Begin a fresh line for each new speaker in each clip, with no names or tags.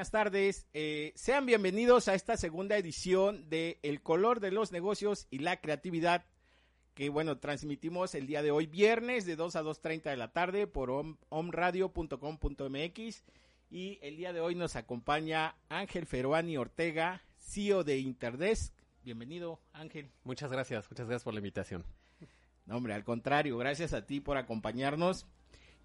Buenas tardes. Eh, sean bienvenidos a esta segunda edición de El color de los negocios y la creatividad que, bueno, transmitimos el día de hoy, viernes, de 2 a 2.30 de la tarde por om- omradio.com.mx. Y el día de hoy nos acompaña Ángel Feruani Ortega, CEO de Interdesk. Bienvenido, Ángel.
Muchas gracias, muchas gracias por la invitación.
No, hombre, al contrario, gracias a ti por acompañarnos.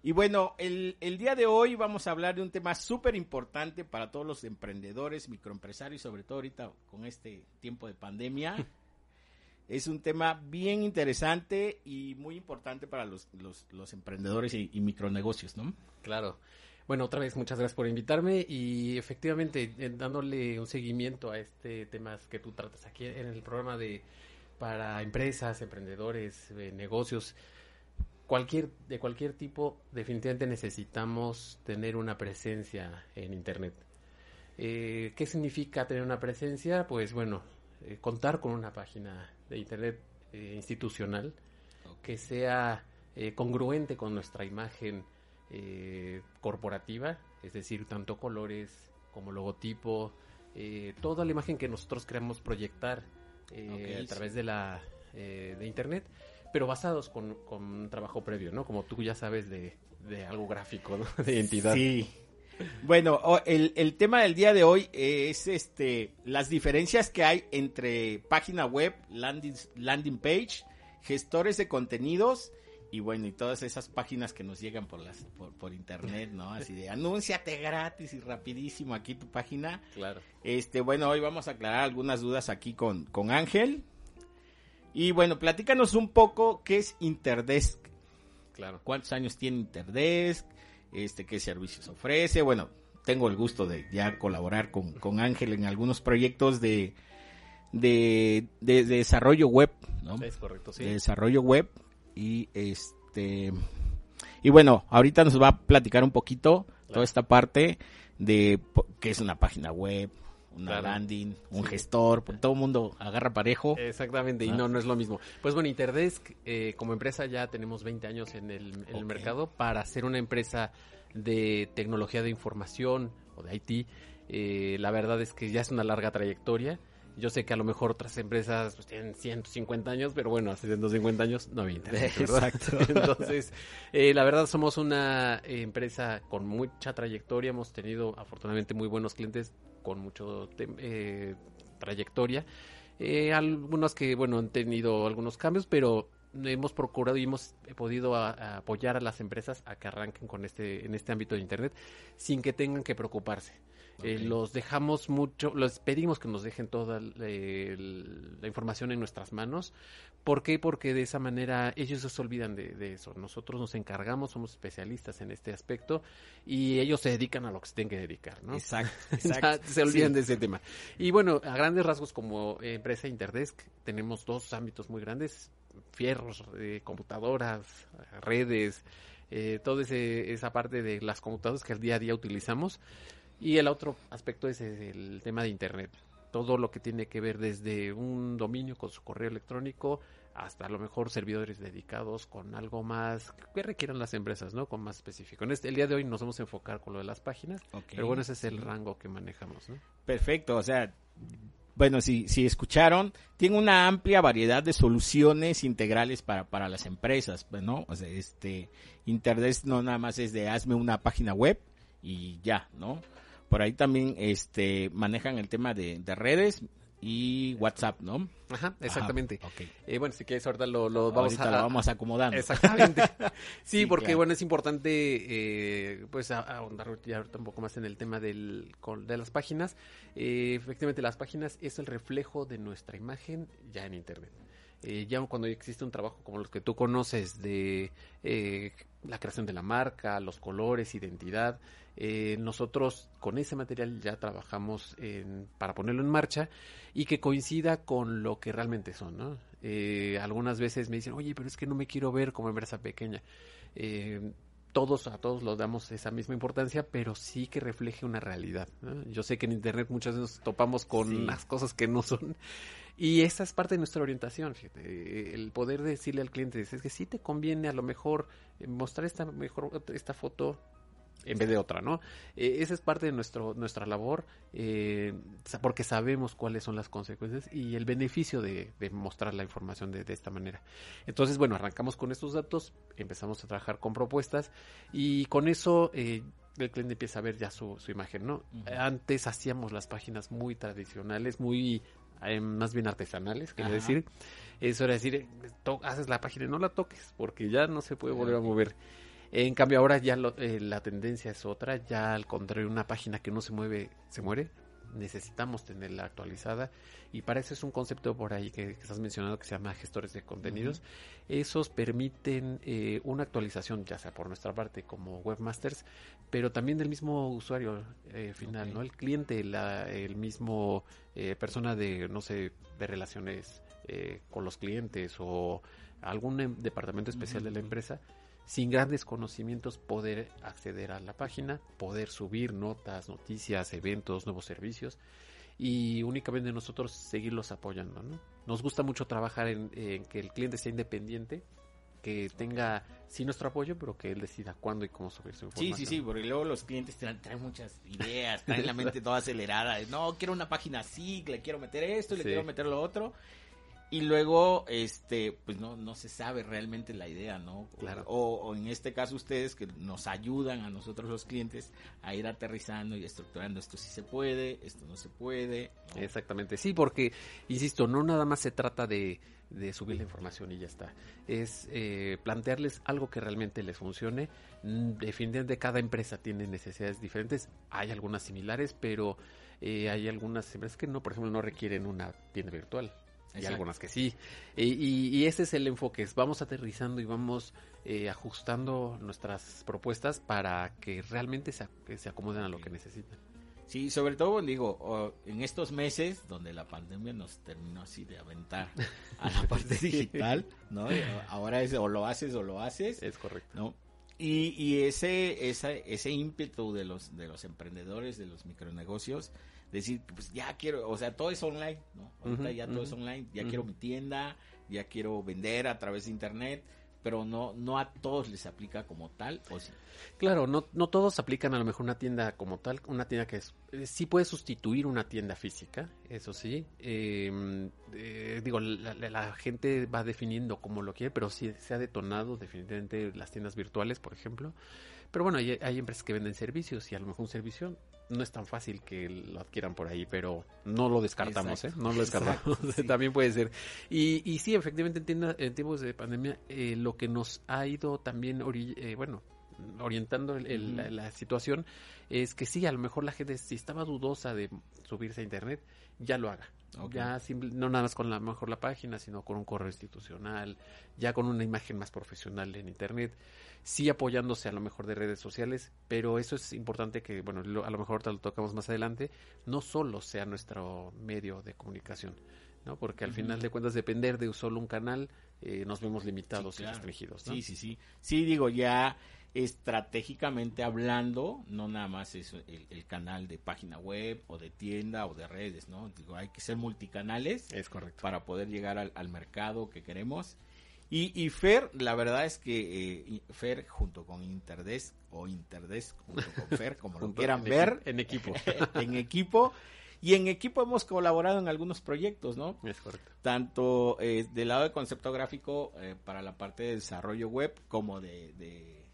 Y bueno, el, el día de hoy vamos a hablar de un tema súper importante para todos los emprendedores, microempresarios, sobre todo ahorita con este tiempo de pandemia. es un tema bien interesante y muy importante para los, los, los emprendedores y, y micronegocios, ¿no?
Claro. Bueno, otra vez muchas gracias por invitarme y efectivamente eh, dándole un seguimiento a este tema que tú tratas aquí en el programa de para empresas, emprendedores, eh, negocios, cualquier de cualquier tipo, definitivamente necesitamos tener una presencia en internet. Eh, ¿Qué significa tener una presencia? Pues bueno, eh, contar con una página de internet eh, institucional que sea eh, congruente con nuestra imagen eh, corporativa, es decir, tanto colores como logotipo, eh, toda la imagen que nosotros queremos proyectar a
sí.
través de la eh, de internet, pero basados con, con un trabajo previo, ¿no? Como tú ya sabes de, de algo gráfico, ¿no? De identidad.
Sí. Bueno, el, el tema del día de hoy es este las diferencias que hay entre página web, landing, landing page, gestores de contenidos y bueno, y todas esas páginas que nos llegan por las por, por internet, ¿no? Así de anúnciate gratis y rapidísimo aquí tu página.
Claro.
Este, bueno, hoy vamos a aclarar algunas dudas aquí con, con Ángel. Y bueno, platícanos un poco qué es Interdesk.
Claro.
¿Cuántos años tiene Interdesk? Este, ¿Qué servicios ofrece? Bueno, tengo el gusto de ya colaborar con, con Ángel en algunos proyectos de, de, de- de desarrollo web, ¿no?
Es correcto, sí.
De desarrollo web. Y este. Y bueno, ahorita nos va a platicar un poquito toda esta parte de qué es una página web, una
Claro.
landing, un
Sí.
gestor, pues todo el mundo agarra parejo.
Exactamente, y
Ah.
no, no es lo mismo. Pues bueno, Interdesk, eh, como empresa ya tenemos 20 años en el, en el
Ok.
mercado para ser una empresa de tecnología de información o de IT. eh, la verdad es que ya es una larga trayectoria. Yo sé que a lo mejor otras empresas pues, tienen 150 años, pero bueno, hace 150 años no había internet, ¿verdad?
Exacto.
Entonces, eh, la verdad somos una eh, empresa con mucha trayectoria. Hemos tenido afortunadamente muy buenos clientes con mucho tem- eh, trayectoria. Eh, algunos que, bueno, han tenido algunos cambios, pero hemos procurado y hemos podido a- a apoyar a las empresas a que arranquen con este, en este ámbito de Internet sin que tengan que preocuparse. Eh, los dejamos mucho, los pedimos que nos dejen toda eh, la información en nuestras manos. ¿Por qué? Porque de esa manera ellos se olvidan de, eso. Nosotros nos encargamos, somos especialistas en este aspecto y ellos se dedican a lo que se tienen que dedicar, ¿no?
Exacto.
se olvidan de ese tema. Y bueno, a grandes rasgos como empresa Interdesk tenemos dos ámbitos muy grandes, fierros, eh, computadoras, redes, eh, toda esa parte de las computadoras que al día a día utilizamos. Y el otro aspecto es el tema de Internet. Todo lo que tiene que ver desde un dominio con su correo electrónico hasta a lo mejor servidores dedicados con algo más que requieran las empresas, ¿no? Con más específico. En este, el día de hoy nos vamos a enfocar con lo de las páginas, pero bueno, ese es el rango que manejamos, ¿no?
Perfecto, o sea, bueno, si, si escucharon, tiene una amplia variedad de soluciones integrales para, para las empresas, ¿no? O sea, este, Internet no nada más es de hazme una página web y ya, ¿no? Por ahí también, este, manejan el tema de, de redes, y WhatsApp, ¿no?
Ajá, exactamente. Eh, bueno, si quieres ahorita lo, lo vamos
a... lo vamos acomodando.
Exactamente. sí, porque bueno, es importante eh, pues ahondar ya un poco más en el tema del, de las páginas. Eh, efectivamente, las páginas es el reflejo de nuestra imagen ya en Internet. Eh, ya cuando existe un trabajo como los que tú conoces de eh, la creación de la marca, los colores, identidad, eh, nosotros con ese material ya trabajamos en, para ponerlo en marcha y que coincida con lo que realmente son. ¿no? algunas veces me dicen, oye, pero es que no me quiero ver como empresa pequeña todos a todos los damos esa misma importancia, pero sí que refleje una realidad. Yo sé que en internet muchas veces topamos con las cosas que no son y esa es parte de nuestra orientación, fíjate, el poder decirle al cliente, es que sí te conviene a lo mejor eh, mostrar esta mejor esta foto en vez de otra, ¿no? Eh, esa es parte de nuestro, nuestra labor, eh, porque sabemos cuáles son las consecuencias y el beneficio de, mostrar la información de, esta manera. Entonces, bueno, arrancamos con estos datos, empezamos a trabajar con propuestas y con eso el cliente empieza a ver ya su, imagen, ¿no? Antes hacíamos las páginas muy tradicionales, muy más bien artesanales, quiero decir. Eso era decir, haces la página y no la toques, porque ya no se puede volver a mover. En cambio, ahora ya eh, la tendencia es otra, ya al contrario, una página que no se mueve, se muere. Necesitamos tenerla actualizada y para eso es un concepto por ahí que, estás mencionando que se llama gestores de contenidos. Esos permiten eh, una actualización, ya sea por nuestra parte como webmasters, pero también del mismo usuario eh, final, ¿no? El cliente, la, el mismo eh, persona de, no sé, de relaciones con los clientes o algún em, departamento especial de la empresa sin grandes conocimientos poder acceder a la página, poder subir notas, noticias, eventos, nuevos servicios y únicamente nosotros seguirlos apoyando. ¿no? Nos gusta mucho trabajar en, que el cliente sea independiente, que tenga sí nuestro apoyo, pero que él decida cuándo y cómo subir su información.
Sí, sí, sí, porque luego los clientes traen, traen muchas ideas, traen la mente toda acelerada. No, quiero una página así, le quiero meter esto, le quiero meter lo otro y luego este pues no no se sabe realmente la idea no
claro.
o, en este caso ustedes que nos ayudan a nosotros los clientes a ir aterrizando y estructurando esto sí se puede esto no se puede
exactamente sí porque insisto no nada más se trata de, de subir la información y ya está. Es eh, plantearles algo que realmente les funcione. Mm, definitivamente cada empresa tiene necesidades diferentes. Hay algunas similares pero eh, hay algunas empresas que no por ejemplo no requieren una tienda virtual y algunas que sí. Y, ese es el enfoque, vamos aterrizando y vamos eh, ajustando nuestras propuestas para que realmente se, se acomoden a lo que necesitan.
Sí, sobre todo, digo, en estos meses donde la pandemia nos terminó así de aventar a la parte digital, ¿no? Ahora es o lo haces o lo haces.
Es correcto.
¿no? Y, y ese, ese, ese ímpetu de los, de los emprendedores, de los micronegocios, decir, pues ya quiero, o sea, todo es online, ¿no? Ahorita ya todo es online, ya quiero mi tienda, ya quiero vender a través de internet, pero no no a todos les aplica como tal, ¿o sí?
Claro, no, no todos aplican a lo mejor una tienda como tal, una tienda que es, eh, sí puede sustituir una tienda física, eso sí. Em, eh, digo, la, gente va definiendo como lo quiere, pero sí se ha detonado definitivamente las tiendas virtuales, por ejemplo. Pero bueno, hay, hay empresas que venden servicios y a lo mejor un servicio no es tan fácil que lo adquieran por ahí, pero no lo descartamos, ¿eh? No lo descartamos. También puede ser. Y, y sí, efectivamente, en, tiempos de pandemia, eh, lo que nos ha ido también, eh, bueno, orientando la, situación, es que sí, a lo mejor la gente, si estaba dudosa de subirse a Internet, ya lo haga. Ya no nada más con la mejor la página, sino con un correo institucional, ya con una imagen más profesional en Internet, sí apoyándose a lo mejor de redes sociales, pero eso es importante que, bueno, a lo mejor te lo tocamos más adelante, no solo sea nuestro medio de comunicación, ¿no? Porque al final de cuentas depender de solo un canal eh, nos vemos limitados y restringidos.
Sí, sí, sí. Sí, digo, ya estratégicamente hablando, no nada más es el, canal de página web o de tienda o de redes, ¿no? Digo, hay que ser multicanales.
Es correcto.
Para poder llegar al, mercado que queremos. Y, Fer, la verdad es que eh, Fer junto con Interdesk o Interdesk junto con Fer, como lo quieran ver.
En equipo.
en equipo y en equipo hemos colaborado en algunos proyectos, ¿no?
Es correcto.
Tanto eh, del lado de concepto gráfico eh, para la parte de desarrollo web como de de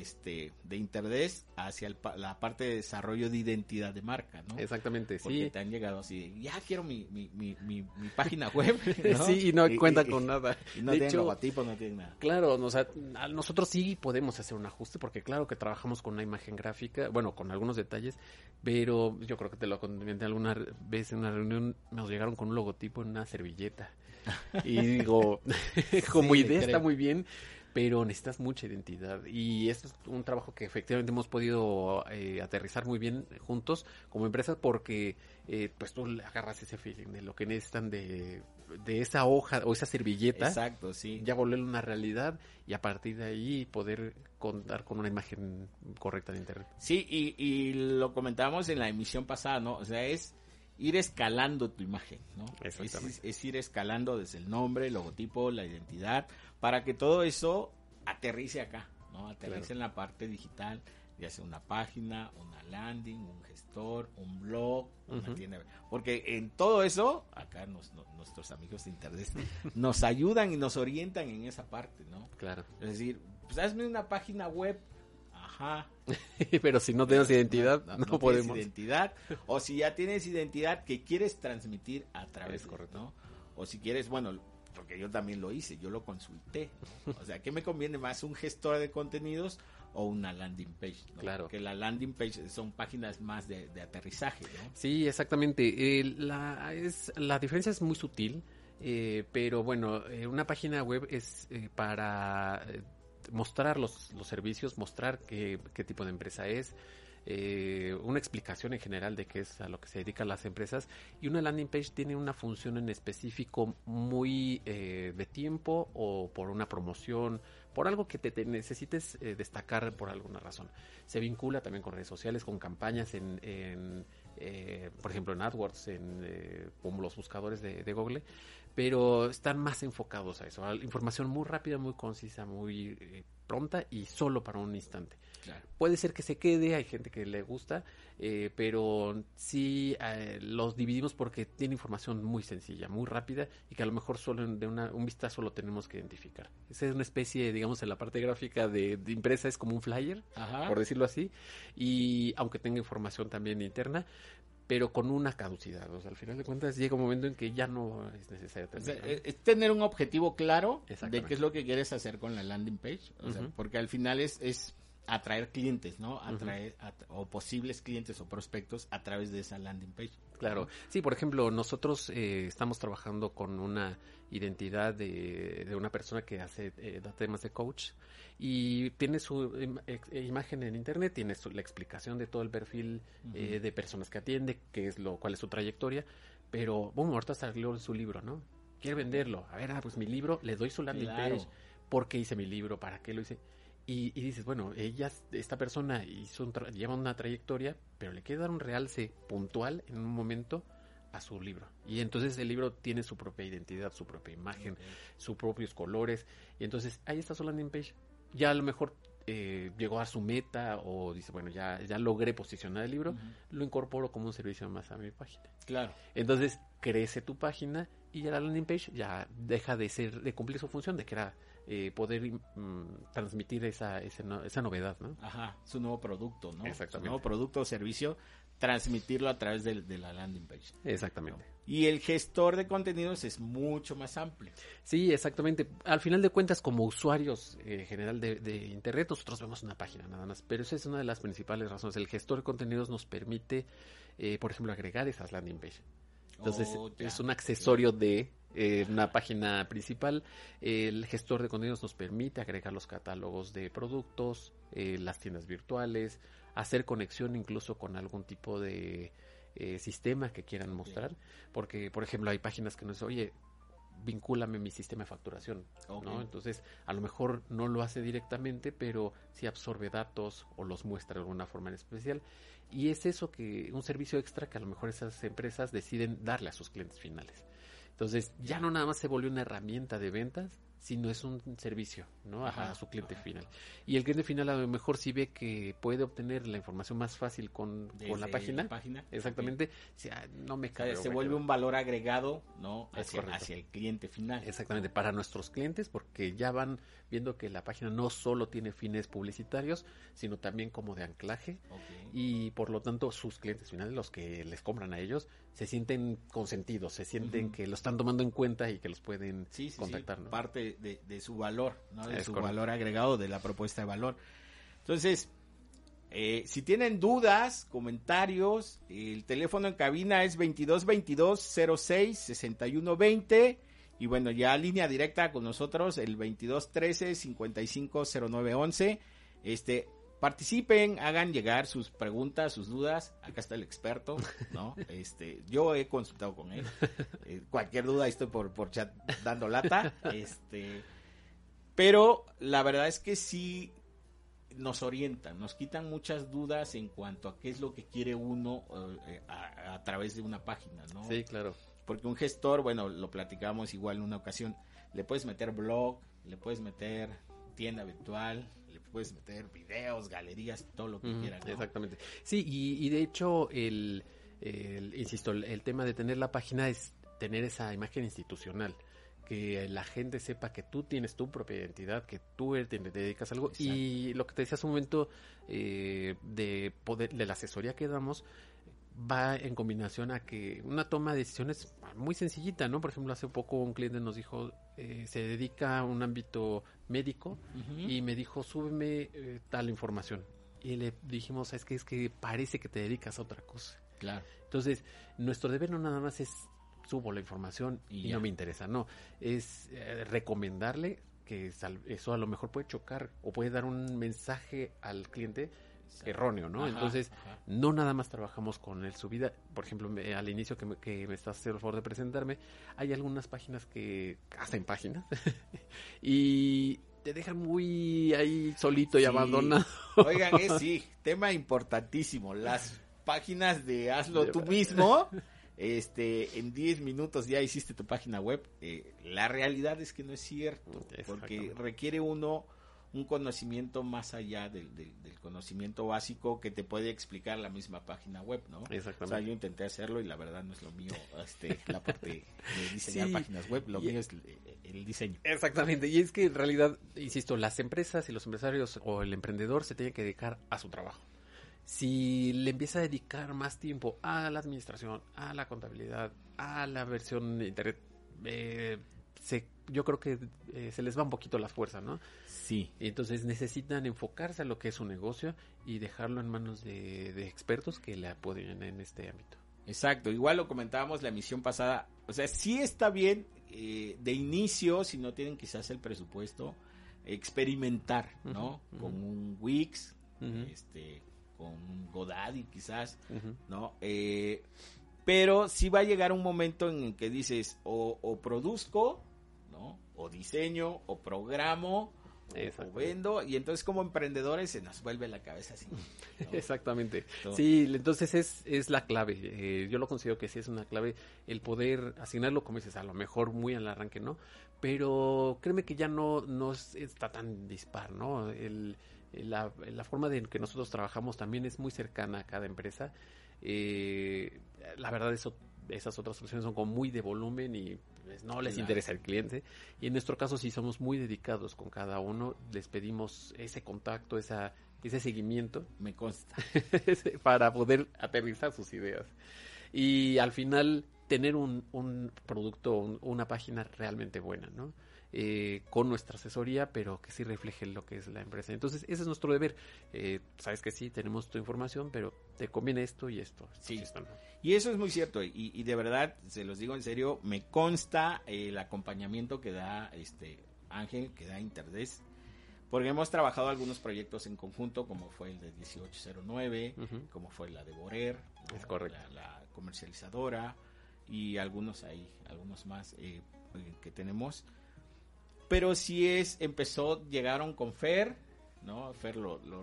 este de Interdes hacia la parte de desarrollo de identidad de marca, ¿no?
Exactamente,
Porque
sí.
te han llegado así, ya quiero mi, mi, mi, mi, página web,
Sí, y no cuenta con nada.
Y no tiene logotipo, no tiene nada.
Claro, nosotros sí podemos hacer un ajuste porque claro que trabajamos con una imagen gráfica, bueno, con algunos detalles, pero yo creo que te lo comenté alguna vez en una reunión, nos llegaron con un logotipo en una servilleta. Y digo, como idea está muy bien, pero necesitas mucha identidad. Y esto es un trabajo que efectivamente hemos podido eh, aterrizar muy bien juntos como empresa porque eh, pues tú le agarras ese feeling de lo que necesitan de, de esa hoja o esa servilleta
exacto sí.
ya volverlo una realidad y a partir de ahí poder contar con una imagen correcta de internet.
Sí y, y lo comentábamos en la emisión pasada no o sea es ir escalando tu imagen, ¿no?
Exactamente.
Es, ir escalando desde el nombre, el logotipo, la identidad, para que todo eso aterrice acá, ¿no? Aterrice en la parte digital, ya sea una página, una landing, un gestor, un blog, una tienda. Porque en todo eso, acá nuestros amigos de Internet nos ayudan y nos orientan en esa parte, ¿no?
Claro.
Es decir, pues hazme una página web Ajá.
Pero si no tienes identidad, no, podemos.
identidad. O si ya tienes identidad que quieres transmitir a través,
correcto.
¿no? O si quieres, bueno, porque yo también lo hice, yo lo consulté. O sea, ¿qué me conviene más? ¿Un gestor de contenidos o una landing page?
Claro.
Que la landing page son páginas más de, aterrizaje, ¿no?
Sí, exactamente. la, es, la diferencia es muy sutil. Eh, pero bueno, eh, una página web es eh, para mostrar los, los servicios, mostrar qué, qué tipo de empresa es, eh, una explicación en general de qué es a lo que se dedican las empresas y una landing page tiene una función en específico muy eh, de tiempo o por una promoción, por algo que te, necesites eh, destacar por alguna razón. Se vincula también con redes sociales, con campañas en, en por ejemplo en AdWords, en como los buscadores de Google pero están más enfocados a eso, a información muy rápida, muy concisa, muy eh, pronta y solo para un instante. Puede ser que se quede, hay gente que le gusta, eh, pero sí eh, los dividimos porque tiene información muy sencilla, muy rápida y que a lo mejor solo de una, un vistazo lo tenemos que identificar. Esa es una especie, digamos, en la parte gráfica de, de impresa es como un flyer, por decirlo así, y aunque tenga información también interna, pero con una caducidad. O sea, al final de cuentas llega un momento en que ya no es necesario
tener. Eh, es tener un objetivo claro de qué es lo que quieres hacer con la landing page. O sea, porque al final es, es atraer clientes, ¿no? Atraer o posibles clientes o prospectos a través de esa landing page.
Claro. Sí, por ejemplo, nosotros eh, estamos trabajando con una identidad de, de una persona que hace eh, temas de coach y tiene su imagen en internet, tiene la explicación de todo el perfil eh, de personas que atiende, qué es lo, cuál es su trayectoria, pero bueno, ahorita salió su libro, ¿no? Quiere venderlo, a ver, ah, pues mi libro, le doy su landing page, ¿por qué hice mi libro? ¿Para qué lo hice? Y, dices, bueno, ella, esta persona hizo lleva una trayectoria, pero le quiere dar un realce puntual en un momento a su libro. Y entonces el libro tiene su propia identidad, su propia imagen, sus propios colores. Y entonces ahí está su landing page ya a lo mejor eh, llegó a su meta o dice, bueno, ya, ya logré posicionar el libro, lo incorporo como un servicio más a mi página.
Claro.
Entonces crece tu página y ya la landing page ya deja de ser, de cumplir su función, de que era eh, poder mm, transmitir esa, esa, esa, novedad, ¿no?
Ajá, su nuevo producto, ¿no?
Exactamente. Su
nuevo producto o servicio transmitirlo a través de, de la landing page.
Exactamente.
Y el gestor de contenidos es mucho más amplio.
Sí, exactamente. Al final de cuentas, como usuarios eh, general de, de, Internet, nosotros vemos una página nada más. Pero esa es una de las principales razones. El gestor de contenidos nos permite, eh, por ejemplo, agregar esas landing page. Entonces,
Oh,
es un accesorio de eh, una página principal. El gestor de contenidos nos permite agregar los catálogos de productos, eh, las tiendas virtuales, hacer conexión incluso con algún tipo de eh, sistema que quieran mostrar. Porque, por ejemplo, hay páginas que nos dicen, oye, vincúlame mi sistema de facturación. ¿no? Entonces, a lo mejor no lo hace directamente, pero sí absorbe datos o los muestra de alguna forma en especial. Y es eso que, un servicio extra que a lo mejor esas empresas deciden darle a sus clientes finales. Entonces, ya no nada más se volvió una herramienta de ventas, sino es un servicio, ¿no?
Ajá,
a su cliente
ajá.
final. Y el cliente final a lo mejor sí ve que puede obtener la información más fácil con, con la página.
página.
Exactamente. Si, ah, no me
O sea,
cabe.
se vuelve un valor agregado, ¿no? Hacia, hacia el cliente final.
Exactamente, para nuestros clientes, porque ya van viendo que la página no solo tiene fines publicitarios, sino también como de anclaje, y por lo tanto sus clientes finales, los que les compran a ellos, se sienten consentidos, se sienten que lo están tomando en cuenta y que los pueden
Sí, sí,
contactar.
sí,
¿no?
parte de, de su valor, ¿no? De
Es
su
correcto.
valor agregado, de la propuesta de valor. Entonces, eh, si tienen dudas, comentarios, el teléfono en cabina es 2222 06 61 20 y bueno, ya línea directa con nosotros el 2213 55 09 11. Este, participen, hagan llegar sus preguntas, sus dudas. Acá está el experto, ¿no? Este, yo he consultado con él. Eh, cualquier duda, estoy por, por chat dando lata. Este, pero la verdad es que sí nos orientan, nos quitan muchas dudas en cuanto a qué es lo que quiere uno eh, a, a través de una página, ¿no?
Sí, claro.
Porque un gestor, bueno, lo platicamos igual en una ocasión, le puedes meter blog, le puedes meter tienda virtual, le puedes meter videos, galerías, todo lo que
Ujú,
quieras. ¿no?
Exactamente. Sí, y, y de hecho, el, el- insisto, el, tema de tener la página es tener esa imagen institucional. Que la gente sepa que tú tienes tu propia identidad, que tú te dedicas a algo. Y lo que te decía hace un momento eh, de poder, de la asesoría que damos, va en combinación a que una toma de decisiones muy sencillita, ¿no? Por ejemplo, hace poco un cliente nos dijo, eh, se dedica a un ámbito médico y me dijo, súbeme eh, tal información. Y le dijimos, es que es que parece que te dedicas a otra cosa.
claro.
Entonces, nuestro deber no nada más es subo la información
Y
no me interesa, no, es eh, recomendarle que eso a lo mejor puede chocar o puede dar un mensaje al cliente erróneo, ¿no?
Ajá,
Entonces,
ajá.
no nada más trabajamos con el subida, por ejemplo, me- al inicio que me, que me estás haciendo el favor de presentarme, hay algunas páginas que hacen páginas y te dejan muy ahí solito y abandonado.
Oigan, es sí, tema importantísimo. Las páginas de hazlo tú mismo. Este, en 10 minutos ya hiciste tu página web. Eh, la realidad es que no es cierto, porque
Exactamente.
requiere uno un conocimiento más allá del, del- del conocimiento básico que te puede explicar la misma página web, ¿no? O sea,
Exactamente.
yo intenté hacerlo y la verdad no es lo mío, este, la parte de diseñar
Sí.
páginas web, lo mío es el, el diseño.
Exactamente, y es que en realidad, insisto, las empresas y los empresarios o el emprendedor se tienen que dedicar a su trabajo. Si le empieza a dedicar más tiempo a la administración, a la contabilidad, a la versión de internet, eh, se, yo creo que eh, se les va un poquito la fuerza, ¿no?
Sí.
Entonces necesitan enfocarse a lo que es su negocio y dejarlo en manos de, de expertos que le apoyen en este ámbito.
Exacto, igual lo comentábamos la emisión pasada, o sea, sí está bien eh, de inicio, si no tienen quizás el presupuesto, experimentar, ¿no? Con un Wix, este, con un Godaddy quizás. ¿no? Eh, pero sí va a llegar un momento en el que dices, o, o produzco, ¿no? O diseño, o programo, o- vendo, y entonces como emprendedores se nos vuelve la cabeza así. ¿no?
Exactamente. Sí, entonces es, es la clave. Eh, yo lo considero que sí es una clave el poder asignarlo, como dices, a lo mejor muy al arranque, ¿no? Pero créeme que ya no, no es- está tan dispar, ¿no? El, la, la forma en que nosotros trabajamos también es muy cercana a cada empresa. Eh, la verdad, eso, esas otras opciones son como muy de volumen y pues, no les
Claro.
interesa el cliente. Y en nuestro caso sí somos muy dedicados con cada uno. Les pedimos ese contacto, esa ese seguimiento.
Me consta.
para poder aterrizar sus ideas. Y al final tener un, un producto, una página realmente buena, ¿no? Eh, con nuestra asesoría, pero que sí refleje lo que es la empresa. Entonces, ese es nuestro deber. Eh, sabes que sí, tenemos tu información, pero te conviene esto y esto.
Sí. Y eso es muy cierto. Y, de verdad, se los digo en serio, me consta el acompañamiento que da este Ángel, que da Interdes. Porque hemos trabajado algunos proyectos en conjunto, como fue el de 1809, como fue la de Borer,
es correcto.
La, comercializadora y algunos ahí, algunos más eh, que tenemos pero si es, empezó, llegaron con Fer, ¿no? Fer lo, lo,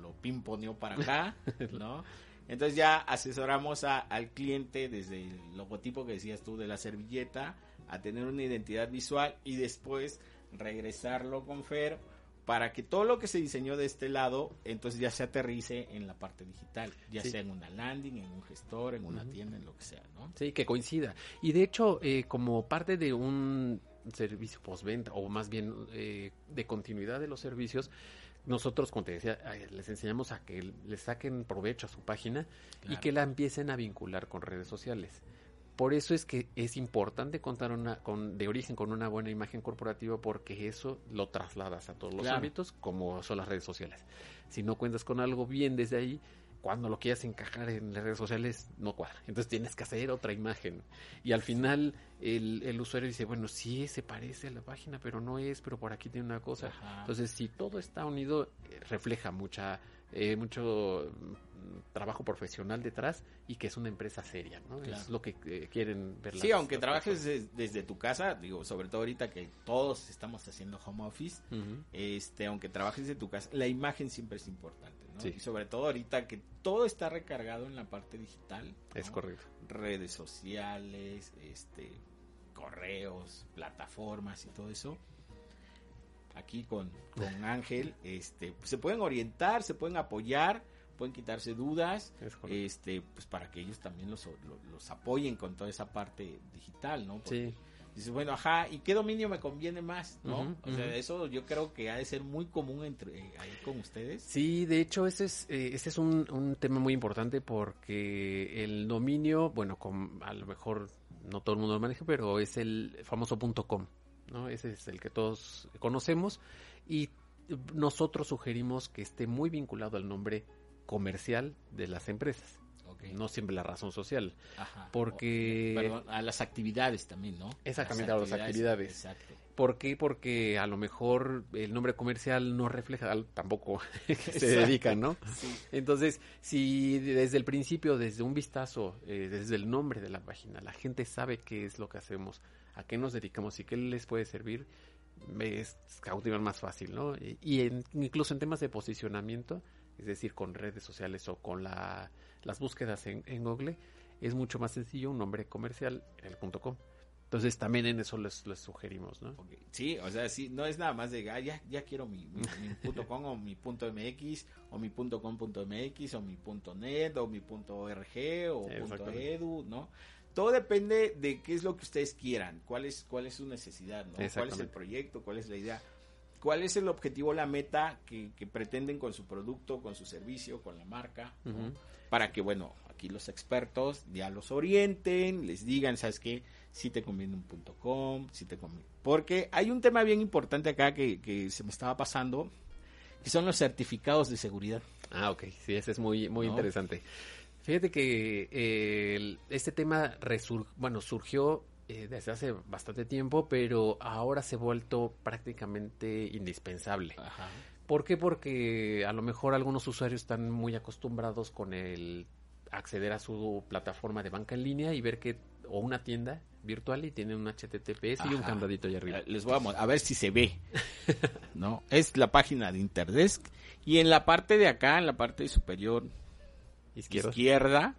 lo pimponeó para acá, ¿no? Entonces ya asesoramos al cliente desde el logotipo que decías tú de la servilleta a tener una identidad visual y después regresarlo con Fer para que todo lo que se diseñó de este lado entonces ya se aterrice en la parte digital, ya sea en una landing, en un gestor, en una tienda, en lo que sea, ¿no?
Sí, que coincida. Y de hecho, eh, como parte de un servicio postventa o más bien eh, de continuidad de los servicios, nosotros, como te decía, les enseñamos a que le saquen provecho a su página y que la empiecen a vincular con redes sociales. Por eso es que es importante contar una, con, de origen con una buena imagen corporativa porque eso lo trasladas a todos los ámbitos como son las redes sociales. Si no cuentas con algo bien desde ahí, cuando lo quieras encajar en las redes sociales no cuadra. Entonces tienes que hacer otra imagen. Y al final el, el usuario dice, bueno, sí se parece a la página, pero no es, pero por aquí tiene una cosa. Entonces si todo está unido, eh, refleja mucha, eh, mucho trabajo profesional detrás y que es una empresa seria, ¿no? Es lo que eh, quieren ver.
Sí, aunque trabajes desde, tu casa, digo, sobre todo ahorita que todos estamos haciendo home office, este, aunque trabajes desde tu casa, la imagen siempre es importante, ¿no? Y sobre todo ahorita que todo está recargado en la parte digital.
Es correcto.
Redes sociales, este, correos, plataformas y todo eso aquí con, con Ángel, este, se pueden orientar, se pueden apoyar pueden quitarse dudas, este, pues para que ellos también los, los, apoyen con toda esa parte digital, ¿no?
sí.
Dices, bueno, ajá, ¿y qué dominio me conviene más? ¿no? o sea, eso yo creo que ha de ser muy común entre eh, ahí con ustedes.
Sí, de hecho, ese es, eh, es un, un, tema muy importante porque el dominio, bueno, con, a lo mejor no todo el mundo lo maneja, pero es el famoso .com, ¿no? Ese es el que todos conocemos y nosotros sugerimos que esté muy vinculado al nombre comercial de las empresas. No siempre la razón social. Porque...
Perdón, a las actividades también, ¿no?
Exactamente, a las actividades. Exacto. ¿Por qué? Porque a lo mejor el nombre comercial no refleja tampoco que se dedican, ¿no? Entonces, si desde el principio, desde un vistazo, eh, desde el nombre de la página, la gente sabe qué es lo que hacemos, a qué nos dedicamos y qué les puede servir, es cautivar más fácil, ¿no? Y incluso en temas de posicionamiento, es decir, con redes sociales o con la, las búsquedas en, Google, es mucho más sencillo un nombre comercial en el punto .com. Entonces también en eso les, les sugerimos, ¿no?
Sí, o sea, sí, no es nada más de, ah, ya, ya quiero mi, punto .com o mi punto .mx o mi punto .com punto .mx o mi punto .net o mi punto .org o punto .edu, ¿no? Todo depende de qué es lo que ustedes quieran, cuál es, cuál es su necesidad, ¿no? Cuál es el proyecto, cuál es la idea cuál es el objetivo, la meta que, pretenden con su producto, con su servicio, con la marca, para que, bueno, aquí los expertos ya los orienten, les digan, ¿sabes qué? Si te conviene un punto com, si te conviene. Porque hay un tema bien importante acá que, se me estaba pasando, que son los certificados de seguridad.
Ah, ok, sí, ese es muy, muy interesante. Fíjate que eh, este tema bueno, surgió eh, desde hace bastante tiempo, pero ahora se ha vuelto prácticamente indispensable. ¿Por qué? Porque a lo mejor algunos usuarios están muy acostumbrados con el acceder a su plataforma de banca en línea y ver que o una tienda virtual y tiene un HTTPS y un candadito allá arriba. Eh,
les voy a, a ver si se ve. ¿No? Es la página de Interdesk y en la parte de acá, en la parte superior izquierda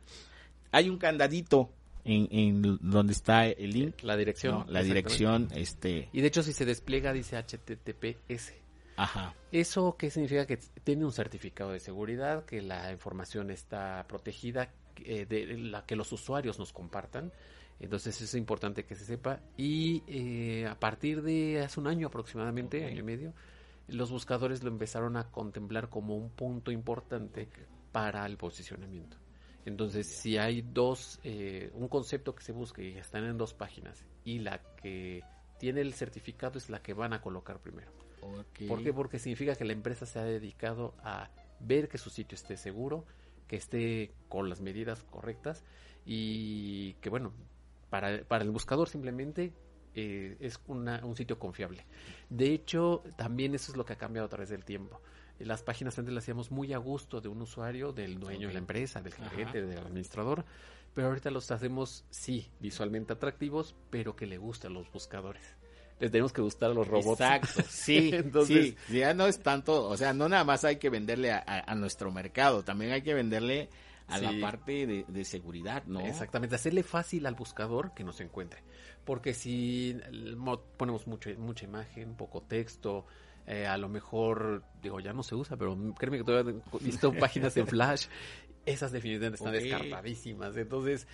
hay un candadito en, en donde está el link.
La dirección.
La dirección, este.
Y de hecho, si se despliega, dice HTTPS.
Ajá.
¿Eso qué significa? Que tiene un certificado de seguridad, que la información está protegida, eh, de la que los usuarios nos compartan. Entonces es importante que se sepa. Y eh, a partir de hace un año aproximadamente, año y medio, los buscadores lo empezaron a contemplar como un punto importante para el posicionamiento. Entonces, si hay dos, eh, un concepto que se busque y están en dos páginas y la que tiene el certificado es la que van a colocar primero. ¿Por qué? Porque significa que la empresa se ha dedicado a ver que su sitio esté seguro, que esté con las medidas correctas y que, bueno, para, para el buscador simplemente eh, es una, un sitio confiable. De hecho, también eso es lo que ha cambiado a través del tiempo. Las páginas antes las hacíamos muy a gusto de un usuario, del dueño de la empresa, del gerente, del administrador, pero ahorita los hacemos, sí, visualmente atractivos, pero que le guste a los buscadores les tenemos que gustar a los robots.
Exacto, sí, Entonces, sí, ya no es tanto, o sea, no nada más hay que venderle a, nuestro mercado, también hay que venderle a la parte de, seguridad, ¿no?
Exactamente, hacerle fácil al buscador que nos encuentre. Porque si ponemos mucho, mucha imagen, poco texto, eh, a lo mejor, digo, ya no se usa, pero créeme que todavía he visto páginas en Flash esas definitivamente están descartadísimas. Entonces,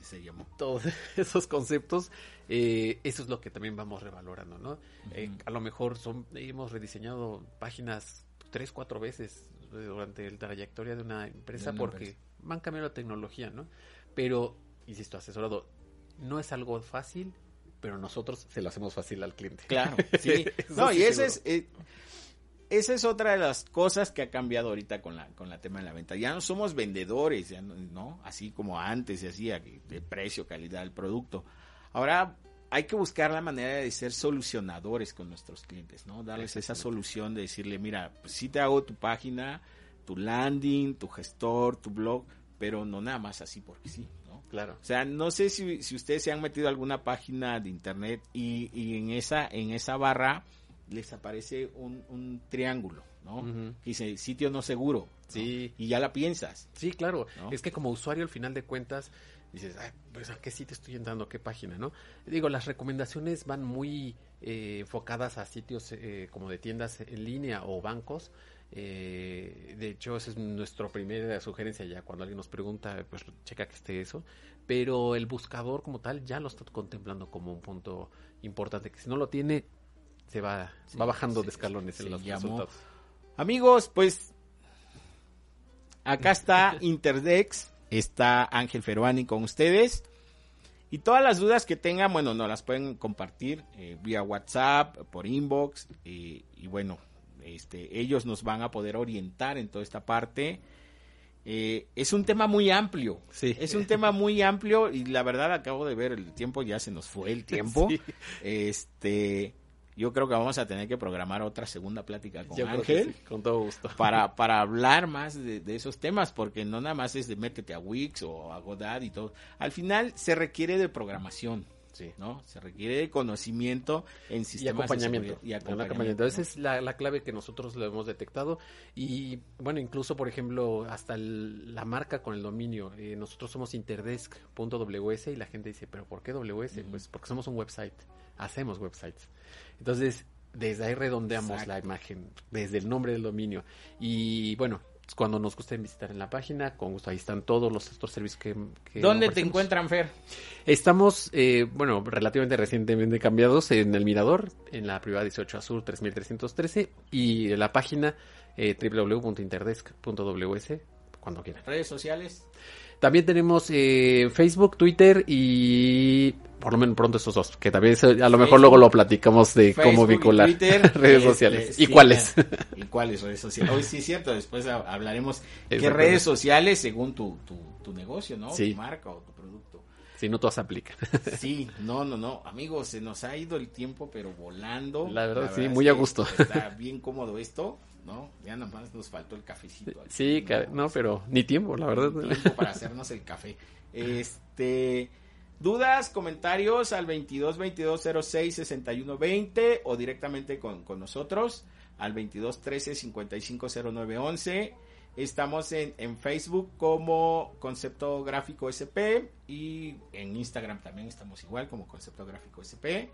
se llamó.
todos esos conceptos, eh, eso es lo que también vamos revalorando, ¿no? Eh, a lo mejor son, hemos rediseñado páginas tres, cuatro veces durante la trayectoria de una empresa porque van cambiando la tecnología, ¿no? Pero, insisto, asesorado, no es algo fácil, pero nosotros se lo hacemos fácil al cliente.
Claro, sí. no, y ese es... Eh, esa es otra de las cosas que ha cambiado ahorita con la con la tema de la venta. Ya no somos vendedores, ya no, así como antes se hacía de precio, calidad del producto. Ahora hay que buscar la manera de ser solucionadores con nuestros clientes, ¿no? Darles esa solución de decirle, mira, pues sí te hago tu página, tu landing, tu gestor, tu blog, pero no nada más así porque sí.
Claro.
O sea, no sé si, si ustedes se han metido a alguna página de internet y, y en esa en esa barra les aparece un, triángulo, ¿no? dice sitio no seguro.
Sí.
Y ya la piensas.
Sí, claro. Es que como usuario, al final de cuentas, dices, pues a qué sitio estoy entrando, qué página, ¿no? Digo, las recomendaciones van muy eh, enfocadas a sitios eh, como de tiendas en línea o bancos. Eh, de hecho, esa es nuestra primera sugerencia ya cuando alguien nos pregunta, pues checa que esté eso. Pero el buscador como tal ya lo está contemplando como un punto importante, que si no lo tiene, se va, va bajando de escalones en los resultados.
Amigos, pues acá está Interdex, está Ángel Feruani con ustedes. Y todas las dudas que tengan, bueno, nos las pueden compartir eh, vía WhatsApp, por inbox. y bueno, este, ellos nos van a poder orientar en toda esta parte. Eh, es un tema muy amplio.
Sí.
Es un tema muy amplio y la verdad acabo de ver el tiempo, ya se nos fue el tiempo. Este yo creo que vamos a tener que programar otra segunda plática con Ángel.
con todo gusto.
Para, para hablar más de, esos temas, porque no nada más es de métete a Wix o a Godad y todo. Al final se requiere de programación. Sí. ¿no? Se requiere de conocimiento en sistemas
y acompañamiento.
y
acompañamiento. Esa es la, clave que nosotros lo hemos detectado. Y bueno, incluso, por ejemplo, hasta la marca con el dominio. Eh, nosotros somos interdesk.ws y la gente dice, ¿pero por qué WS? Pues porque somos un website. Hacemos websites. Entonces, desde ahí redondeamos la imagen, desde el nombre del dominio. Y bueno, cuando nos guste visitar en la página, con gusto ahí están todos los estos servicios que...
¿Dónde te encuentran, Fer?
Estamos, eh, bueno, relativamente recientemente cambiados en el Mirador, en la privada 18 Azul 3313 y en la página eh, www.interdesk.ws cuando quieran.
¿Redes sociales?
También tenemos eh, Facebook, Twitter y por lo menos pronto estos dos, que también a lo mejor luego lo platicamos de cómo vincular redes este, sociales. ¿Y cuáles?
¿Y cuáles redes sociales? Hoy sí es cierto, después hablaremos qué redes sociales según tu, tu, negocio, ¿no? Tu marca o tu producto.
Si no todas aplican.
Sí, no, no, no. Amigos, se nos ha ido el tiempo, pero volando.
La verdad, sí, muy a gusto.
Está bien cómodo esto. ¿No? Ya nada más nos faltó el cafecito.
sí, ¿no? pero ni tiempo, la verdad.
tiempo para hacernos el café. Este, dudas, comentarios al 22 22 06 61 20 o directamente con, nosotros al 22 13 55 09 11. Estamos en, en, Facebook como Concepto Gráfico SP y en Instagram también estamos igual como Concepto Gráfico SP.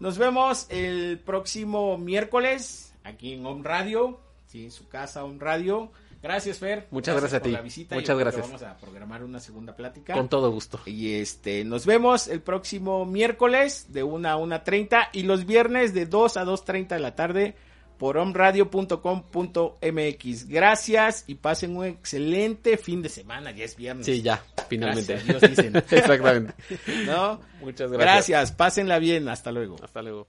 Nos vemos el próximo miércoles aquí en Home Radio, ¿sí? en su casa Home Radio. Gracias, Fer.
Muchas gracias, a ti.
La visita.
Muchas gracias.
Vamos a programar una segunda plática.
Con todo gusto.
Y este, nos vemos el próximo miércoles de 1 a 1.30 y los viernes de 2 a 2.30 de la tarde por omradio.com.mx. Gracias y pasen un excelente fin de semana. Ya es viernes.
Sí, ya, finalmente.
Gracias, Dios dicen.
Exactamente.
¿No?
Muchas
Gracias, pásenla bien. Hasta luego.
Hasta luego.